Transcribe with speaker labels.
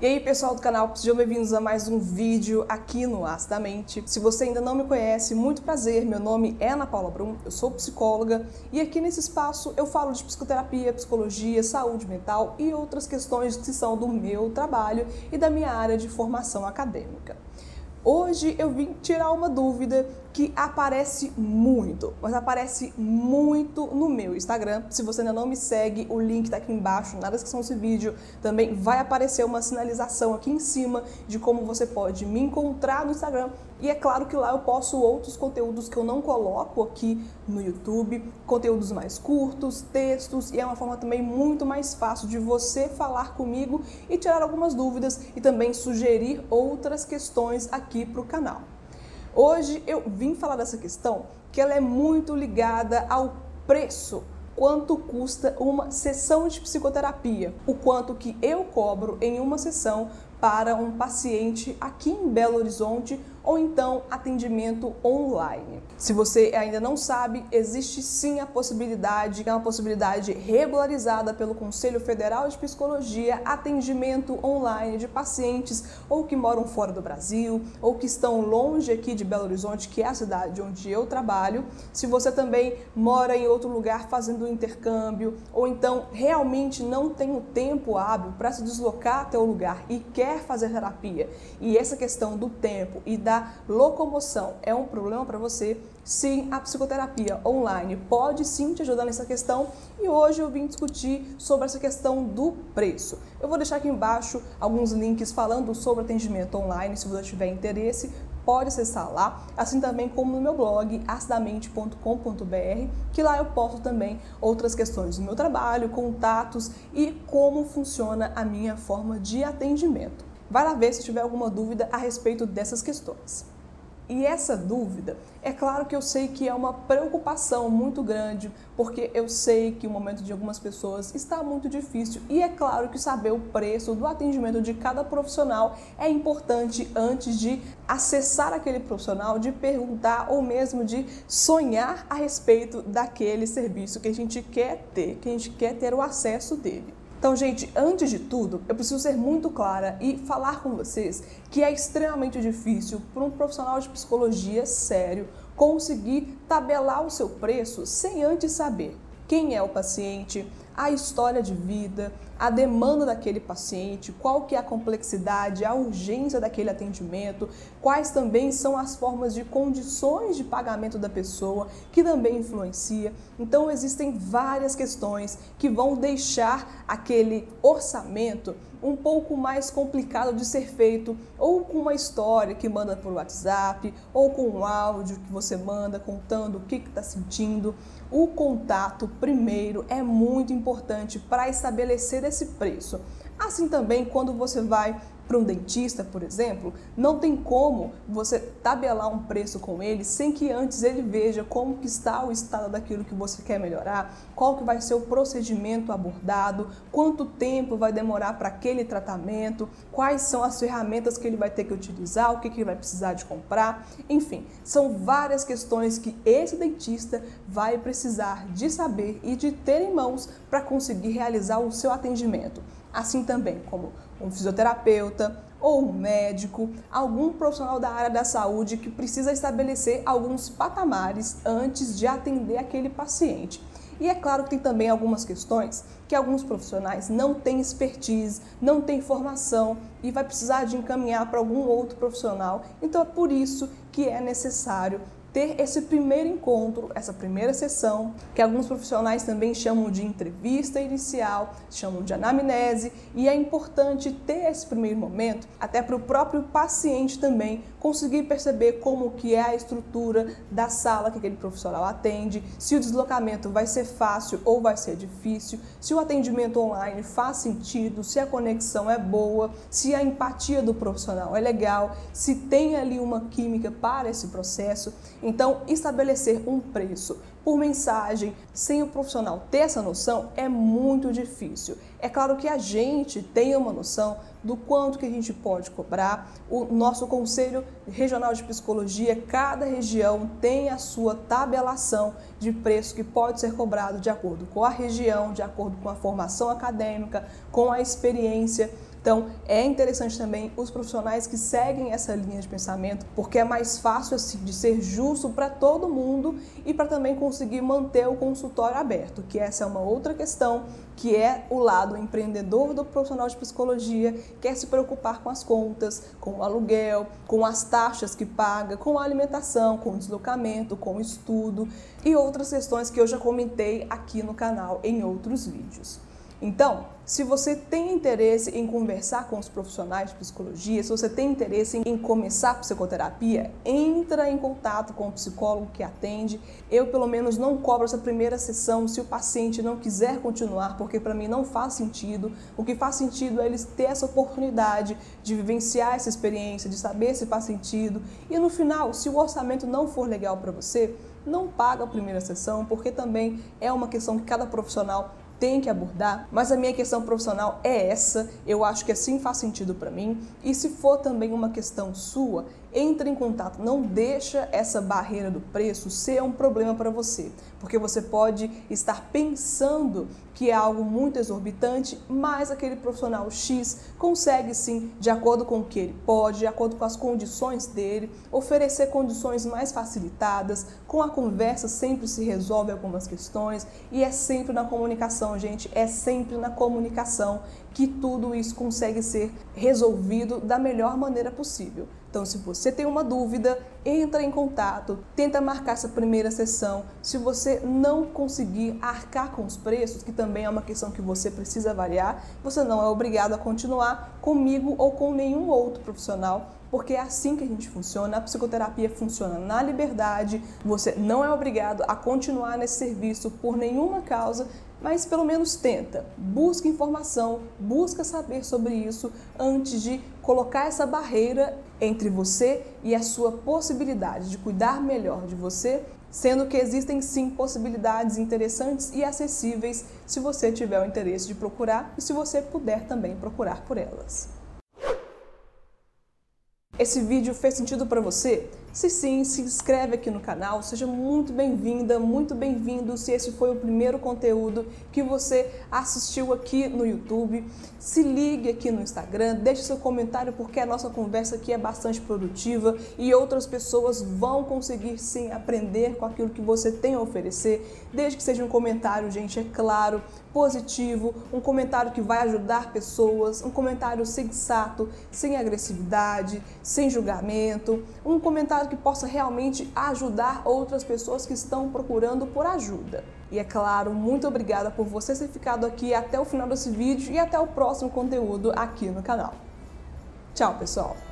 Speaker 1: E aí, pessoal do canal, sejam bem-vindos a mais um vídeo aqui no Acidamente. Se você ainda não me conhece, muito prazer, meu nome é Ana Paula Brum, eu sou psicóloga e aqui nesse espaço eu falo de psicoterapia, psicologia, saúde mental e outras questões que são do meu trabalho e da minha área de formação acadêmica. Hoje eu vim tirar uma dúvida que aparece muito, mas aparece muito no meu Instagram. Se você ainda não me segue, o link está aqui embaixo, na descrição desse vídeo. Também vai aparecer uma sinalização aqui em cima de como você pode me encontrar no Instagram. E é claro que lá eu posto outros conteúdos que eu não coloco aqui no YouTube, conteúdos mais curtos, textos, e é uma forma também muito mais fácil de você falar comigo e tirar algumas dúvidas e também sugerir outras questões aqui para o canal. Hoje eu vim falar dessa questão que ela é muito ligada ao preço. Quanto custa uma sessão de psicoterapia? O quanto que eu cobro em uma sessão para um paciente aqui em Belo Horizonte ou então atendimento online. Se você ainda não sabe, existe sim a possibilidade, que é uma possibilidade regularizada pelo Conselho Federal de Psicologia, atendimento online de pacientes ou que moram fora do Brasil ou que estão longe aqui de Belo Horizonte, que é a cidade onde eu trabalho. Se você também mora em outro lugar fazendo um intercâmbio ou então realmente não tem o tempo hábil para se deslocar até o lugar e quer fazer terapia, e essa questão do tempo e da locomoção é um problema para você, sim, a psicoterapia online pode sim te ajudar nessa questão e hoje eu vim discutir sobre essa questão do preço. Eu vou deixar aqui embaixo alguns links falando sobre atendimento online, se você tiver interesse, pode acessar lá, assim também como no meu blog acidamente.com.br, que lá eu posto também outras questões do meu trabalho, contatos e como funciona a minha forma de atendimento. Vai lá ver se tiver alguma dúvida a respeito dessas questões. E essa dúvida, é claro que eu sei que é uma preocupação muito grande, porque eu sei que o momento de algumas pessoas está muito difícil e é claro que saber o preço do atendimento de cada profissional é importante antes de acessar aquele profissional, de perguntar ou mesmo de sonhar a respeito daquele serviço que a gente quer ter, que a gente quer ter o acesso dele. Então, gente, antes de tudo, eu preciso ser muito clara e falar com vocês que é extremamente difícil para um profissional de psicologia sério conseguir tabelar o seu preço sem antes saber quem é o paciente, a história de vida, a demanda daquele paciente, qual que é a complexidade, a urgência daquele atendimento, quais também são as formas de condições de pagamento da pessoa que também influencia. Então existem várias questões que vão deixar aquele orçamento um pouco mais complicado de ser feito, ou com uma história que manda por WhatsApp, ou com um áudio que você manda contando o que está sentindo. O contato primeiro é muito importante para estabelecer esse preço. Assim também quando você vai para um dentista, por exemplo, não tem como você tabelar um preço com ele sem que antes ele veja como que está o estado daquilo que você quer melhorar, qual que vai ser o procedimento abordado, quanto tempo vai demorar para aquele tratamento, quais são as ferramentas que ele vai ter que utilizar, o que, que ele vai precisar de comprar, enfim, são várias questões que esse dentista vai precisar de saber e de ter em mãos para conseguir realizar o seu atendimento. Assim também como um fisioterapeuta ou um médico, algum profissional da área da saúde que precisa estabelecer alguns patamares antes de atender aquele paciente. E é claro que tem também algumas questões que alguns profissionais não têm expertise, não têm formação e vai precisar de encaminhar para algum outro profissional. Então é por isso que é necessário ter esse primeiro encontro, essa primeira sessão, que alguns profissionais também chamam de entrevista inicial, chamam de anamnese, e é importante ter esse primeiro momento até para o próprio paciente também conseguir perceber como que é a estrutura da sala que aquele profissional atende, se o deslocamento vai ser fácil ou vai ser difícil, se o atendimento online faz sentido, se a conexão é boa, se a empatia do profissional é legal, se tem ali uma química para esse processo. Então, estabelecer um preço por mensagem, sem o profissional ter essa noção, é muito difícil. É claro que a gente tem uma noção do quanto que a gente pode cobrar. O nosso Conselho Regional de Psicologia, cada região tem a sua tabelação de preço que pode ser cobrado de acordo com a região, de acordo com a formação acadêmica, com a experiência Então, é interessante também os profissionais que seguem essa linha de pensamento, porque é mais fácil assim de ser justo para todo mundo e para também conseguir manter o consultório aberto, que essa é uma outra questão, que é o lado empreendedor do profissional de psicologia, quer se preocupar com as contas, com o aluguel, com as taxas que paga, com a alimentação, com o deslocamento, com o estudo e outras questões que eu já comentei aqui no canal em outros vídeos. Então, se você tem interesse em conversar com os profissionais de psicologia, se você tem interesse em começar a psicoterapia, entra em contato com o psicólogo que atende. Eu, pelo menos, não cobro essa primeira sessão se o paciente não quiser continuar, porque para mim não faz sentido. O que faz sentido é eles ter essa oportunidade de vivenciar essa experiência, de saber se faz sentido. E no final, se o orçamento não for legal para você, não paga a primeira sessão, porque também é uma questão que cada profissional tem que abordar, mas a minha questão profissional é essa, eu acho que assim faz sentido para mim. E se for também uma questão sua, entre em contato, não deixa essa barreira do preço ser um problema para você, porque você pode estar pensando que é algo muito exorbitante, mas aquele profissional X consegue sim, de acordo com o que ele pode, de acordo com as condições dele, oferecer condições mais facilitadas, com a conversa sempre se resolve algumas questões e é sempre na comunicação, gente, é sempre na comunicação que tudo isso consegue ser resolvido da melhor maneira possível. Então, se você tem uma dúvida, entra em contato, tenta marcar essa primeira sessão. Se você não conseguir arcar com os preços, que também é uma questão que você precisa avaliar, você não é obrigado a continuar comigo ou com nenhum outro profissional porque é assim que a gente funciona. A psicoterapia funciona na liberdade, você não é obrigado a continuar nesse serviço por nenhuma causa mas pelo menos tenta. Busca informação, busca saber sobre isso antes de colocar essa barreira entre você e a sua possibilidade de cuidar melhor de você, sendo que existem sim possibilidades interessantes e acessíveis se você tiver o interesse de procurar e se você puder também procurar por elas. Esse vídeo fez sentido para você? Se sim, se inscreve aqui no canal, seja muito bem-vinda, muito bem-vindo se esse foi o primeiro conteúdo que você assistiu aqui no YouTube. Se ligue aqui no Instagram, deixe seu comentário porque a nossa conversa aqui é bastante produtiva e outras pessoas vão conseguir sim aprender com aquilo que você tem a oferecer, desde que seja um comentário, gente, é claro, positivo, um comentário que vai ajudar pessoas, um comentário sensato, sem agressividade, sem julgamento, um comentário que possa realmente ajudar outras pessoas que estão procurando por ajuda. E é claro, muito obrigada por você ter ficado aqui até o final desse vídeo e até o próximo conteúdo aqui no canal. Tchau, pessoal!